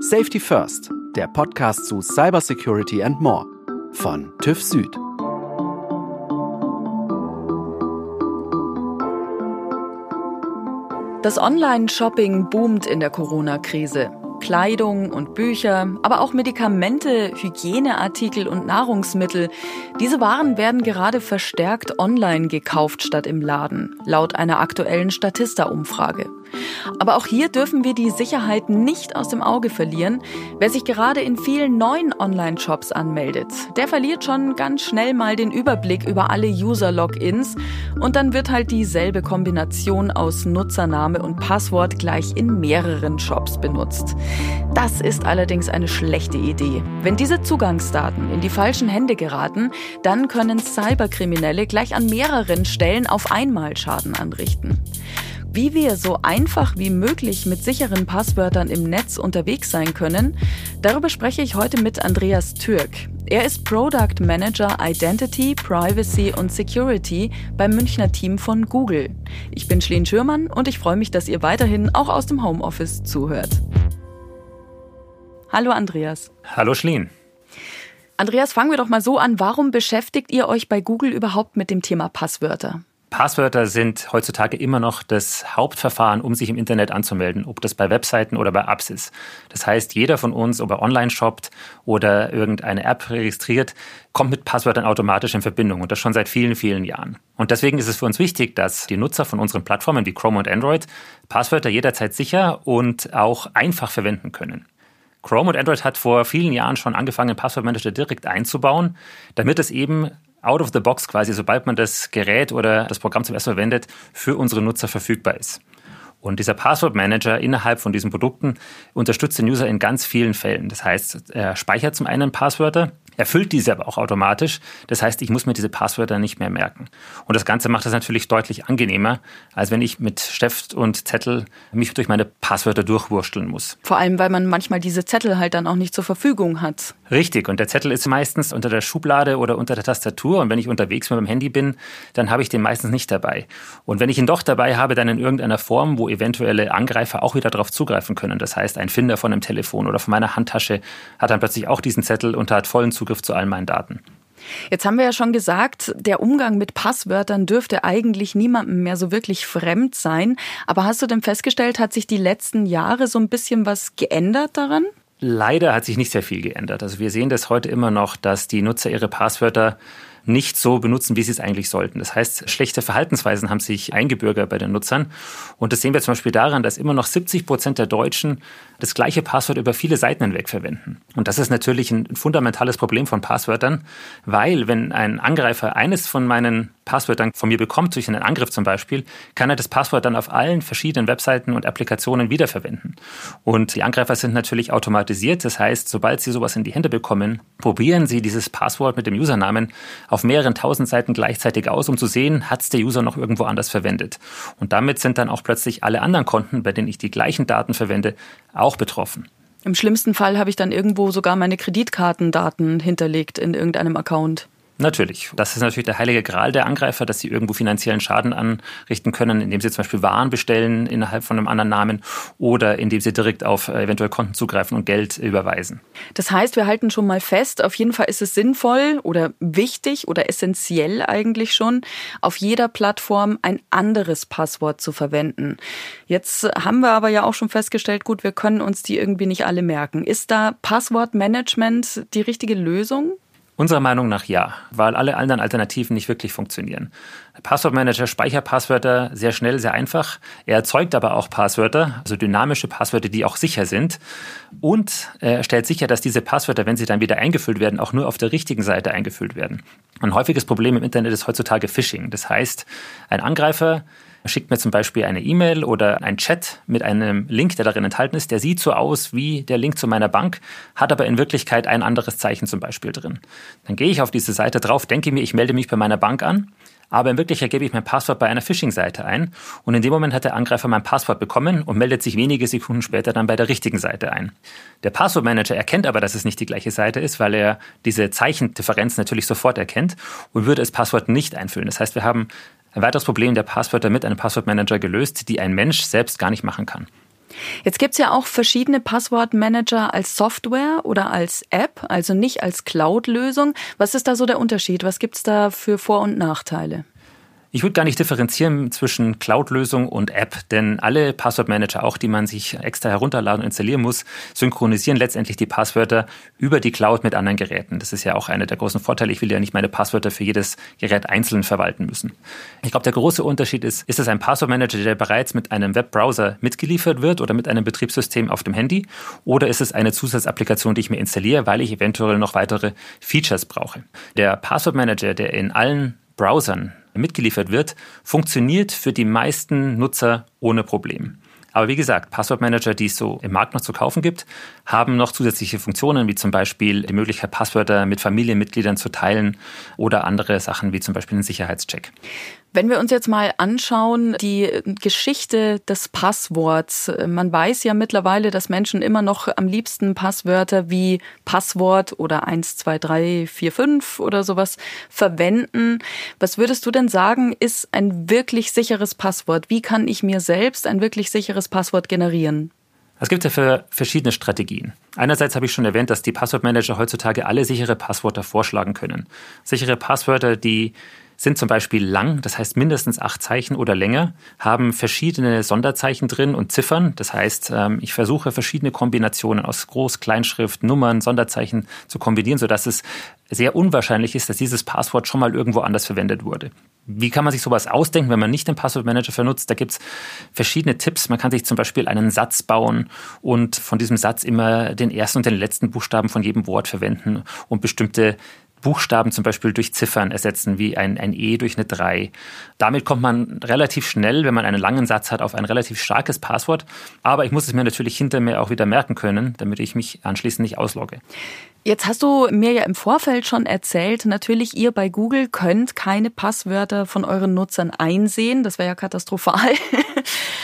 Safety First, der Podcast zu Cybersecurity and More von TÜV Süd. Das Online-Shopping boomt in der Corona-Krise. Kleidung und Bücher, aber auch Medikamente, Hygieneartikel und Nahrungsmittel. Diese Waren werden gerade verstärkt online gekauft statt im Laden, laut einer aktuellen Statista-Umfrage. Aber auch hier dürfen wir die Sicherheit nicht aus dem Auge verlieren. Wer sich gerade in vielen neuen Online-Shops anmeldet, der verliert schon ganz schnell mal den Überblick über alle User-Logins und dann wird halt dieselbe Kombination aus Nutzername und Passwort gleich in mehreren Shops benutzt. Das ist allerdings eine schlechte Idee. Wenn diese Zugangsdaten in die falschen Hände geraten, dann können Cyberkriminelle gleich an mehreren Stellen auf einmal Schaden anrichten. Wie wir so einfach wie möglich mit sicheren Passwörtern im Netz unterwegs sein können, darüber spreche ich heute mit Andreas Türk. Er ist Product Manager Identity, Privacy und Security beim Münchner Team von Google. Ich bin Schleen Schürmann und ich freue mich, dass ihr weiterhin auch aus dem Homeoffice zuhört. Hallo Andreas. Hallo Schleen. Andreas, fangen wir doch mal so an. Warum beschäftigt ihr euch bei Google überhaupt mit dem Thema Passwörter? Passwörter sind heutzutage immer noch das Hauptverfahren, um sich im Internet anzumelden, ob das bei Webseiten oder bei Apps ist. Das heißt, jeder von uns, ob er online shoppt oder irgendeine App registriert, kommt mit Passwörtern automatisch in Verbindung und das schon seit vielen, vielen Jahren. Und deswegen ist es für uns wichtig, dass die Nutzer von unseren Plattformen wie Chrome und Android Passwörter jederzeit sicher und auch einfach verwenden können. Chrome und Android hat vor vielen Jahren schon angefangen, Passwortmanager direkt einzubauen, damit es eben out of the box quasi, sobald man das Gerät oder das Programm zum ersten Mal verwendet, für unsere Nutzer verfügbar ist. Und dieser Passwortmanager innerhalb von diesen Produkten unterstützt den User in ganz vielen Fällen. Das heißt, er speichert zum einen Passwörter, erfüllt diese aber auch automatisch. Das heißt, ich muss mir diese Passwörter nicht mehr merken. Und das Ganze macht es natürlich deutlich angenehmer, als wenn ich mit Stift und Zettel mich durch meine Passwörter durchwursteln muss. Vor allem, weil man manchmal diese Zettel halt dann auch nicht zur Verfügung hat. Richtig. Und der Zettel ist meistens unter der Schublade oder unter der Tastatur. Und wenn ich unterwegs mit dem Handy bin, dann habe ich den meistens nicht dabei. Und wenn ich ihn doch dabei habe, dann in irgendeiner Form, wo eventuelle Angreifer auch wieder darauf zugreifen können. Das heißt, ein Finder von einem Telefon oder von meiner Handtasche hat dann plötzlich auch diesen Zettel und hat vollen Zugriff Zugriff zu all meinen Daten. Jetzt haben wir ja schon gesagt, der Umgang mit Passwörtern dürfte eigentlich niemandem mehr so wirklich fremd sein. Aber hast du denn festgestellt, hat sich die letzten Jahre so ein bisschen was geändert daran? Leider hat sich nicht sehr viel geändert. Also wir sehen das heute immer noch, dass die Nutzer ihre Passwörter nicht so benutzen, wie sie es eigentlich sollten. Das heißt, schlechte Verhaltensweisen haben sich eingebürgert bei den Nutzern. Und das sehen wir zum Beispiel daran, dass immer noch 70 Prozent der Deutschen das gleiche Passwort über viele Seiten hinweg verwenden. Und das ist natürlich ein fundamentales Problem von Passwörtern, weil wenn ein Angreifer eines von meinen Passwörtern von mir bekommt, durch einen Angriff zum Beispiel, kann er das Passwort dann auf allen verschiedenen Webseiten und Applikationen wiederverwenden. Und die Angreifer sind natürlich automatisiert. Das heißt, sobald sie sowas in die Hände bekommen, probieren sie dieses Passwort mit dem Usernamen auf mehreren tausend Seiten gleichzeitig aus, um zu sehen, hat es der User noch irgendwo anders verwendet. Und damit sind dann auch plötzlich alle anderen Konten, bei denen ich die gleichen Daten verwende, auch betroffen. Im schlimmsten Fall habe ich dann irgendwo sogar meine Kreditkartendaten hinterlegt in irgendeinem Account. Natürlich. Das ist natürlich der heilige Gral der Angreifer, dass sie irgendwo finanziellen Schaden anrichten können, indem sie zum Beispiel Waren bestellen innerhalb von einem anderen Namen oder indem sie direkt auf äh, eventuell Konten zugreifen und Geld überweisen. Das heißt, wir halten schon mal fest, auf jeden Fall ist es sinnvoll oder wichtig oder essentiell eigentlich schon, auf jeder Plattform ein anderes Passwort zu verwenden. Jetzt haben wir aber ja auch schon festgestellt, gut, wir können uns die irgendwie nicht alle merken. Ist da Passwortmanagement die richtige Lösung? Unserer Meinung nach ja, weil alle anderen Alternativen nicht wirklich funktionieren. Der Passwortmanager speichert Passwörter sehr schnell, sehr einfach. Er erzeugt aber auch Passwörter, also dynamische Passwörter, die auch sicher sind. Und er stellt sicher, dass diese Passwörter, wenn sie dann wieder eingefüllt werden, auch nur auf der richtigen Seite eingefüllt werden. Ein häufiges Problem im Internet ist heutzutage Phishing. Das heißt, ein Angreifer schickt mir zum Beispiel eine E-Mail oder ein Chat mit einem Link, der darin enthalten ist. Der sieht so aus wie der Link zu meiner Bank, hat aber in Wirklichkeit ein anderes Zeichen zum Beispiel drin. Dann gehe ich auf diese Seite drauf, denke mir, ich melde mich bei meiner Bank an. Aber in Wirklichkeit gebe ich mein Passwort bei einer Phishing-Seite ein und in dem Moment hat der Angreifer mein Passwort bekommen und meldet sich wenige Sekunden später dann bei der richtigen Seite ein. Der Passwortmanager erkennt aber, dass es nicht die gleiche Seite ist, weil er diese Zeichendifferenz natürlich sofort erkennt und würde das Passwort nicht einfüllen. Das heißt, wir haben ein weiteres Problem der Passwörter mit einem Passwortmanager gelöst, die ein Mensch selbst gar nicht machen kann. Jetzt gibt's ja auch verschiedene Passwortmanager als Software oder als App, also nicht als Cloud-Lösung. Was ist da so der Unterschied? Was gibt's da für Vor- und Nachteile? Ich würde gar nicht differenzieren zwischen Cloud-Lösung und App, denn alle Passwortmanager, auch die man sich extra herunterladen und installieren muss, synchronisieren letztendlich die Passwörter über die Cloud mit anderen Geräten. Das ist ja auch einer der großen Vorteile. Ich will ja nicht meine Passwörter für jedes Gerät einzeln verwalten müssen. Ich glaube, der große Unterschied ist, ist es ein Passwortmanager, der bereits mit einem Webbrowser mitgeliefert wird oder mit einem Betriebssystem auf dem Handy oder ist es eine Zusatzapplikation, die ich mir installiere, weil ich eventuell noch weitere Features brauche. Der Passwortmanager, der in allen Browsern mitgeliefert wird, funktioniert für die meisten Nutzer ohne Problem. Aber wie gesagt, Passwortmanager, die es so im Markt noch zu kaufen gibt, haben noch zusätzliche Funktionen, wie zum Beispiel die Möglichkeit, Passwörter mit Familienmitgliedern zu teilen oder andere Sachen, wie zum Beispiel einen Sicherheitscheck. Wenn wir uns jetzt mal anschauen, die Geschichte des Passworts. Man weiß ja mittlerweile, dass Menschen immer noch am liebsten Passwörter wie Passwort oder 1, 2, 3, 4, 5 oder sowas verwenden. Was würdest du denn sagen, ist ein wirklich sicheres Passwort? Wie kann ich mir selbst ein wirklich sicheres Passwort generieren? Es gibt dafür verschiedene Strategien. Einerseits habe ich schon erwähnt, dass die Passwortmanager heutzutage alle sichere Passwörter vorschlagen können. Sichere Passwörter, die sind zum Beispiel lang, das heißt mindestens acht Zeichen oder länger, haben verschiedene Sonderzeichen drin und Ziffern. Das heißt, ähm, ich versuche verschiedene Kombinationen aus Groß-, Kleinschrift, Nummern, Sonderzeichen zu kombinieren, sodass es sehr unwahrscheinlich ist, dass dieses Passwort schon mal irgendwo anders verwendet wurde. Wie kann man sich sowas ausdenken, wenn man nicht den Passwortmanager benutzt? Da gibt es verschiedene Tipps. Man kann sich zum Beispiel einen Satz bauen und von diesem Satz immer den ersten und den letzten Buchstaben von jedem Wort verwenden und bestimmte Buchstaben zum Beispiel durch Ziffern ersetzen, wie ein, ein E durch eine 3. Damit kommt man relativ schnell, wenn man einen langen Satz hat, auf ein relativ starkes Passwort. Aber ich muss es mir natürlich hinter mir auch wieder merken können, damit ich mich anschließend nicht auslogge. Jetzt hast du mir ja im Vorfeld schon erzählt, natürlich ihr bei Google könnt keine Passwörter von euren Nutzern einsehen. Das wäre ja katastrophal.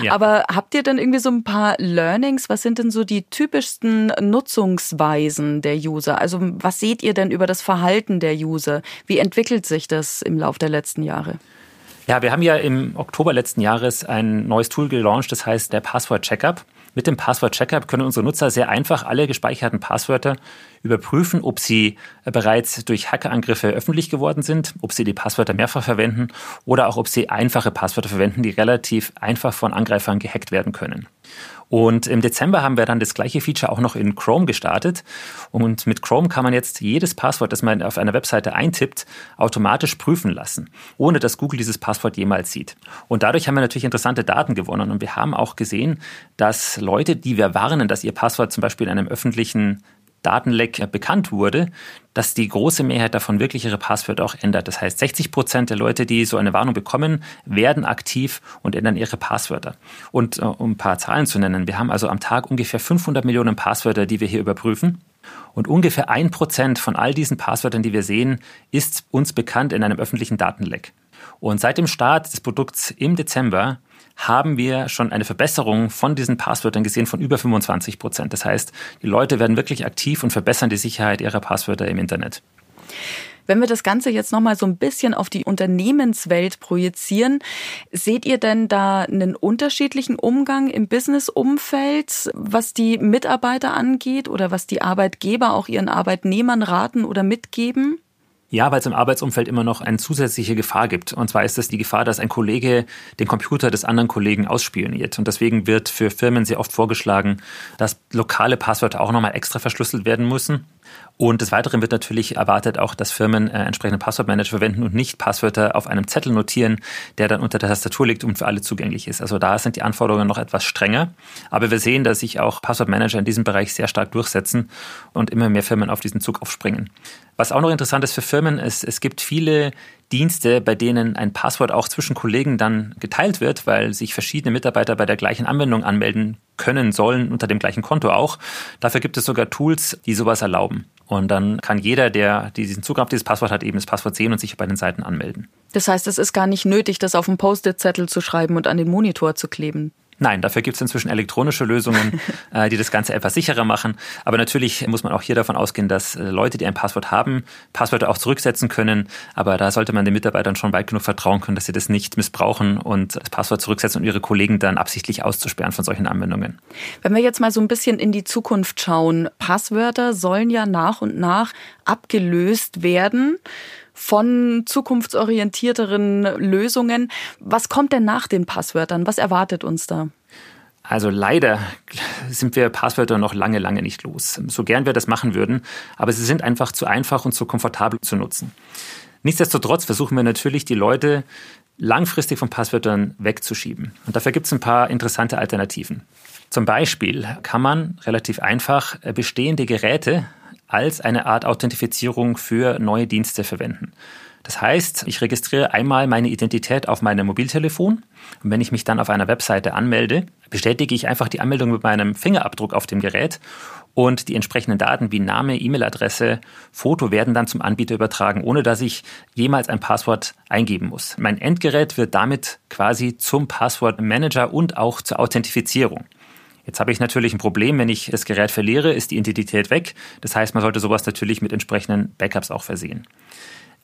Ja. Aber habt ihr denn irgendwie so ein paar Learnings? Was sind denn so die typischsten Nutzungsweisen der User? Also was seht ihr denn über das Verhalten der User? Wie entwickelt sich das im Laufe der letzten Jahre? Ja, wir haben ja im Oktober letzten Jahres ein neues Tool gelauncht, das heißt der Passwort Checkup. Mit dem Passwort Checkup können unsere Nutzer sehr einfach alle gespeicherten Passwörter überprüfen, ob sie bereits durch Hackerangriffe öffentlich geworden sind, ob sie die Passwörter mehrfach verwenden oder auch ob sie einfache Passwörter verwenden, die relativ einfach von Angreifern gehackt werden können. Und im Dezember haben wir dann das gleiche Feature auch noch in Chrome gestartet. Und mit Chrome kann man jetzt jedes Passwort, das man auf einer Webseite eintippt, automatisch prüfen lassen, ohne dass Google dieses Passwort jemals sieht. Und dadurch haben wir natürlich interessante Daten gewonnen. Und wir haben auch gesehen, dass Leute, die wir warnen, dass ihr Passwort zum Beispiel in einem öffentlichen Datenleck bekannt wurde, dass die große Mehrheit davon wirklich ihre Passwörter auch ändert. Das heißt, 60 Prozent der Leute, die so eine Warnung bekommen, werden aktiv und ändern ihre Passwörter. Und äh, um ein paar Zahlen zu nennen, wir haben also am Tag ungefähr 500 Millionen Passwörter, die wir hier überprüfen. Und ungefähr ein Prozent von all diesen Passwörtern, die wir sehen, ist uns bekannt in einem öffentlichen Datenleck. Und seit dem Start des Produkts im Dezember haben wir schon eine Verbesserung von diesen Passwörtern gesehen von über 25 Prozent. Das heißt, die Leute werden wirklich aktiv und verbessern die Sicherheit ihrer Passwörter im Internet. Wenn wir das Ganze jetzt nochmal so ein bisschen auf die Unternehmenswelt projizieren, seht ihr denn da einen unterschiedlichen Umgang im Businessumfeld, was die Mitarbeiter angeht oder was die Arbeitgeber auch ihren Arbeitnehmern raten oder mitgeben? Ja, weil es im Arbeitsumfeld immer noch eine zusätzliche Gefahr gibt. Und zwar ist es die Gefahr, dass ein Kollege den Computer des anderen Kollegen ausspioniert. Und deswegen wird für Firmen sehr oft vorgeschlagen, dass lokale Passwörter auch nochmal extra verschlüsselt werden müssen. Und des Weiteren wird natürlich erwartet auch, dass Firmen äh, entsprechende Passwortmanager verwenden und nicht Passwörter auf einem Zettel notieren, der dann unter der Tastatur liegt und für alle zugänglich ist. Also da sind die Anforderungen noch etwas strenger. Aber wir sehen, dass sich auch Passwortmanager in diesem Bereich sehr stark durchsetzen und immer mehr Firmen auf diesen Zug aufspringen. Was auch noch interessant ist für Firmen, ist, es gibt viele Dienste, bei denen ein Passwort auch zwischen Kollegen dann geteilt wird, weil sich verschiedene Mitarbeiter bei der gleichen Anwendung anmelden können, sollen, unter dem gleichen Konto auch. Dafür gibt es sogar Tools, die sowas erlauben. Und dann kann jeder, der diesen Zugriff auf dieses Passwort hat, eben das Passwort sehen und sich bei den Seiten anmelden. Das heißt, es ist gar nicht nötig, das auf einen Post-it-Zettel zu schreiben und an den Monitor zu kleben. Nein, dafür gibt es inzwischen elektronische Lösungen, äh, die das Ganze etwas sicherer machen. Aber natürlich muss man auch hier davon ausgehen, dass äh, Leute, die ein Passwort haben, Passwörter auch zurücksetzen können. Aber da sollte man den Mitarbeitern schon weit genug vertrauen können, dass sie das nicht missbrauchen und das Passwort zurücksetzen und ihre Kollegen dann absichtlich auszusperren von solchen Anwendungen. Wenn wir jetzt mal so ein bisschen in die Zukunft schauen, Passwörter sollen ja nach und nach abgelöst werden von zukunftsorientierteren Lösungen. Was kommt denn nach den Passwörtern? Was erwartet uns da? Also leider sind wir Passwörter noch lange, lange nicht los. So gern wir das machen würden, aber sie sind einfach zu einfach und zu komfortabel zu nutzen. Nichtsdestotrotz versuchen wir natürlich, die Leute langfristig von Passwörtern wegzuschieben. Und dafür gibt es ein paar interessante Alternativen. Zum Beispiel kann man relativ einfach bestehende Geräte als eine Art Authentifizierung für neue Dienste verwenden. Das heißt, ich registriere einmal meine Identität auf meinem Mobiltelefon und wenn ich mich dann auf einer Webseite anmelde, bestätige ich einfach die Anmeldung mit meinem Fingerabdruck auf dem Gerät und die entsprechenden Daten wie Name, E-Mail-Adresse, Foto werden dann zum Anbieter übertragen, ohne dass ich jemals ein Passwort eingeben muss. Mein Endgerät wird damit quasi zum Passwortmanager und auch zur Authentifizierung. Jetzt habe ich natürlich ein Problem, wenn ich das Gerät verliere, ist die Identität weg. Das heißt, man sollte sowas natürlich mit entsprechenden Backups auch versehen.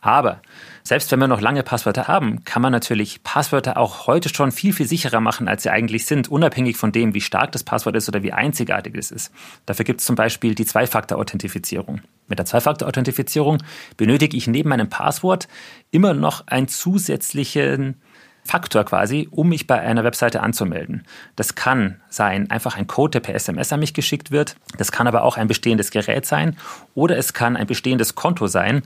Aber selbst wenn wir noch lange Passwörter haben, kann man natürlich Passwörter auch heute schon viel, viel sicherer machen, als sie eigentlich sind, unabhängig von dem, wie stark das Passwort ist oder wie einzigartig es ist. Dafür gibt es zum Beispiel die Zwei-Faktor-Authentifizierung. Mit der Zwei-Faktor-Authentifizierung benötige ich neben meinem Passwort immer noch einen zusätzlichen Faktor quasi, um mich bei einer Webseite anzumelden. Das kann sein einfach ein Code, der per SMS an mich geschickt wird. Das kann aber auch ein bestehendes Gerät sein oder es kann ein bestehendes Konto sein,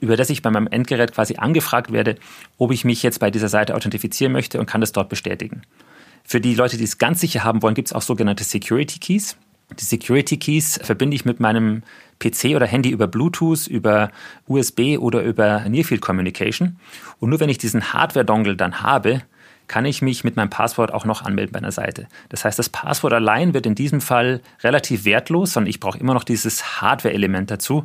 über das ich bei meinem Endgerät quasi angefragt werde, ob ich mich jetzt bei dieser Seite authentifizieren möchte und kann das dort bestätigen. Für die Leute, die es ganz sicher haben wollen, gibt es auch sogenannte Security Keys. Die Security Keys verbinde ich mit meinem PC oder Handy über Bluetooth, über USB oder über Nearfield Communication. Und nur wenn ich diesen Hardware-Dongle dann habe, kann ich mich mit meinem Passwort auch noch anmelden bei einer Seite. Das heißt, das Passwort allein wird in diesem Fall relativ wertlos, sondern ich brauche immer noch dieses Hardware-Element dazu,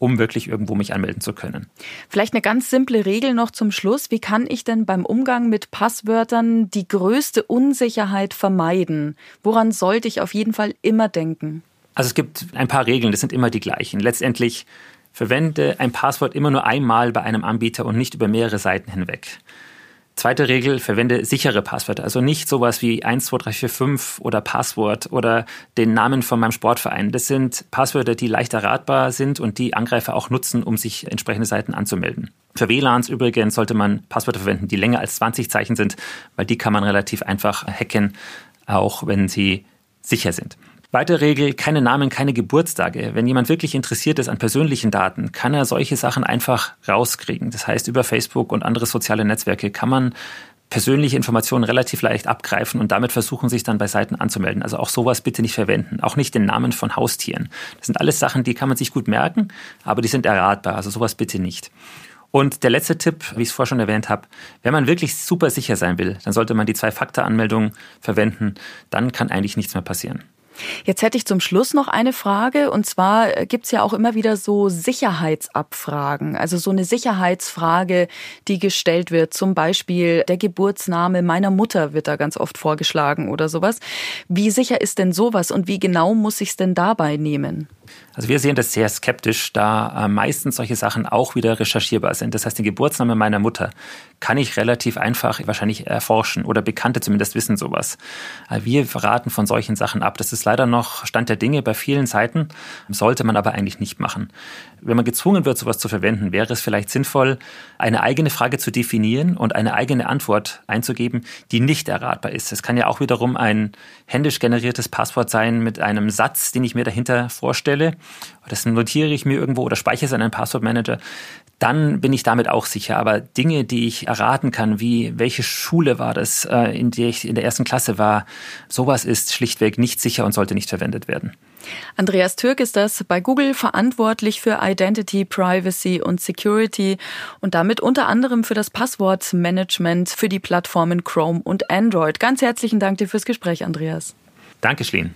um wirklich irgendwo mich anmelden zu können. Vielleicht eine ganz simple Regel noch zum Schluss. Wie kann ich denn beim Umgang mit Passwörtern die größte Unsicherheit vermeiden? Woran sollte ich auf jeden Fall immer denken? Also es gibt ein paar Regeln, das sind immer die gleichen. Letztendlich verwende ein Passwort immer nur einmal bei einem Anbieter und nicht über mehrere Seiten hinweg. Zweite Regel, verwende sichere Passwörter. Also nicht sowas wie 12345 oder Passwort oder den Namen von meinem Sportverein. Das sind Passwörter, die leicht erratbar sind und die Angreifer auch nutzen, um sich entsprechende Seiten anzumelden. Für WLANs übrigens sollte man Passwörter verwenden, die länger als 20 Zeichen sind, weil die kann man relativ einfach hacken, auch wenn sie sicher sind. Weitere Regel, keine Namen, keine Geburtstage. Wenn jemand wirklich interessiert ist an persönlichen Daten, kann er solche Sachen einfach rauskriegen. Das heißt, über Facebook und andere soziale Netzwerke kann man persönliche Informationen relativ leicht abgreifen und damit versuchen, sich dann bei Seiten anzumelden. Also auch sowas bitte nicht verwenden. Auch nicht den Namen von Haustieren. Das sind alles Sachen, die kann man sich gut merken, aber die sind erratbar. Also sowas bitte nicht. Und der letzte Tipp, wie ich es vorher schon erwähnt habe, wenn man wirklich super sicher sein will, dann sollte man die Zwei-Faktor-Anmeldung verwenden. Dann kann eigentlich nichts mehr passieren. Jetzt hätte ich zum Schluss noch eine Frage. Und zwar äh, gibt es ja auch immer wieder so Sicherheitsabfragen. Also so eine Sicherheitsfrage, die gestellt wird. Zum Beispiel der Geburtsname meiner Mutter wird da ganz oft vorgeschlagen oder sowas. Wie sicher ist denn sowas und wie genau muss ich es denn dabei nehmen? Also wir sehen das sehr skeptisch, da äh, meistens solche Sachen auch wieder recherchierbar sind. Das heißt, den Geburtsnamen meiner Mutter kann ich relativ einfach wahrscheinlich erforschen oder Bekannte zumindest wissen sowas. Äh, wir raten von solchen Sachen ab. Das ist leider noch Stand der Dinge bei vielen Seiten, sollte man aber eigentlich nicht machen. Wenn man gezwungen wird, sowas zu verwenden, wäre es vielleicht sinnvoll, eine eigene Frage zu definieren und eine eigene Antwort einzugeben, die nicht erratbar ist. Es kann ja auch wiederum ein händisch generiertes Passwort sein mit einem Satz, den ich mir dahinter vorstelle. Das notiere ich mir irgendwo oder speichere es in einem Passwortmanager dann bin ich damit auch sicher. Aber Dinge, die ich erraten kann, wie welche Schule war das, äh, in der ich in der ersten Klasse war, sowas ist schlichtweg nicht sicher und sollte nicht verwendet werden. Andreas Türk ist das bei Google verantwortlich für Identity, Privacy und Security und damit unter anderem für das Passwortmanagement für die Plattformen Chrome und Android. Ganz herzlichen Dank dir fürs Gespräch, Andreas. Danke, Schlien.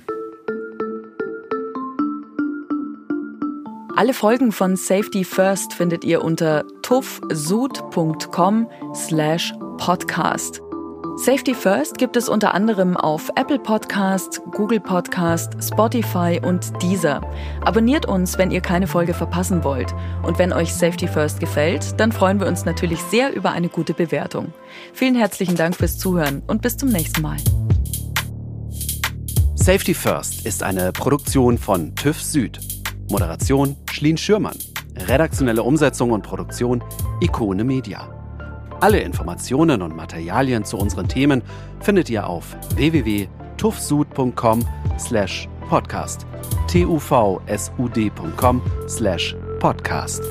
Alle Folgen von Safety First findet ihr unter tuffsud.com slash podcast. Safety First gibt es unter anderem auf Apple Podcast, Google Podcast, Spotify und Deezer. Abonniert uns, wenn ihr keine Folge verpassen wollt. Und wenn euch Safety First gefällt, dann freuen wir uns natürlich sehr über eine gute Bewertung. Vielen herzlichen Dank fürs Zuhören und bis zum nächsten Mal. Safety First ist eine Produktion von TÜV Süd. Moderation Schlien Schürmann. Redaktionelle Umsetzung und Produktion Ikone Media. Alle Informationen und Materialien zu unseren Themen findet ihr auf www.tufsud.com slash podcast tuvsud.com slash podcast.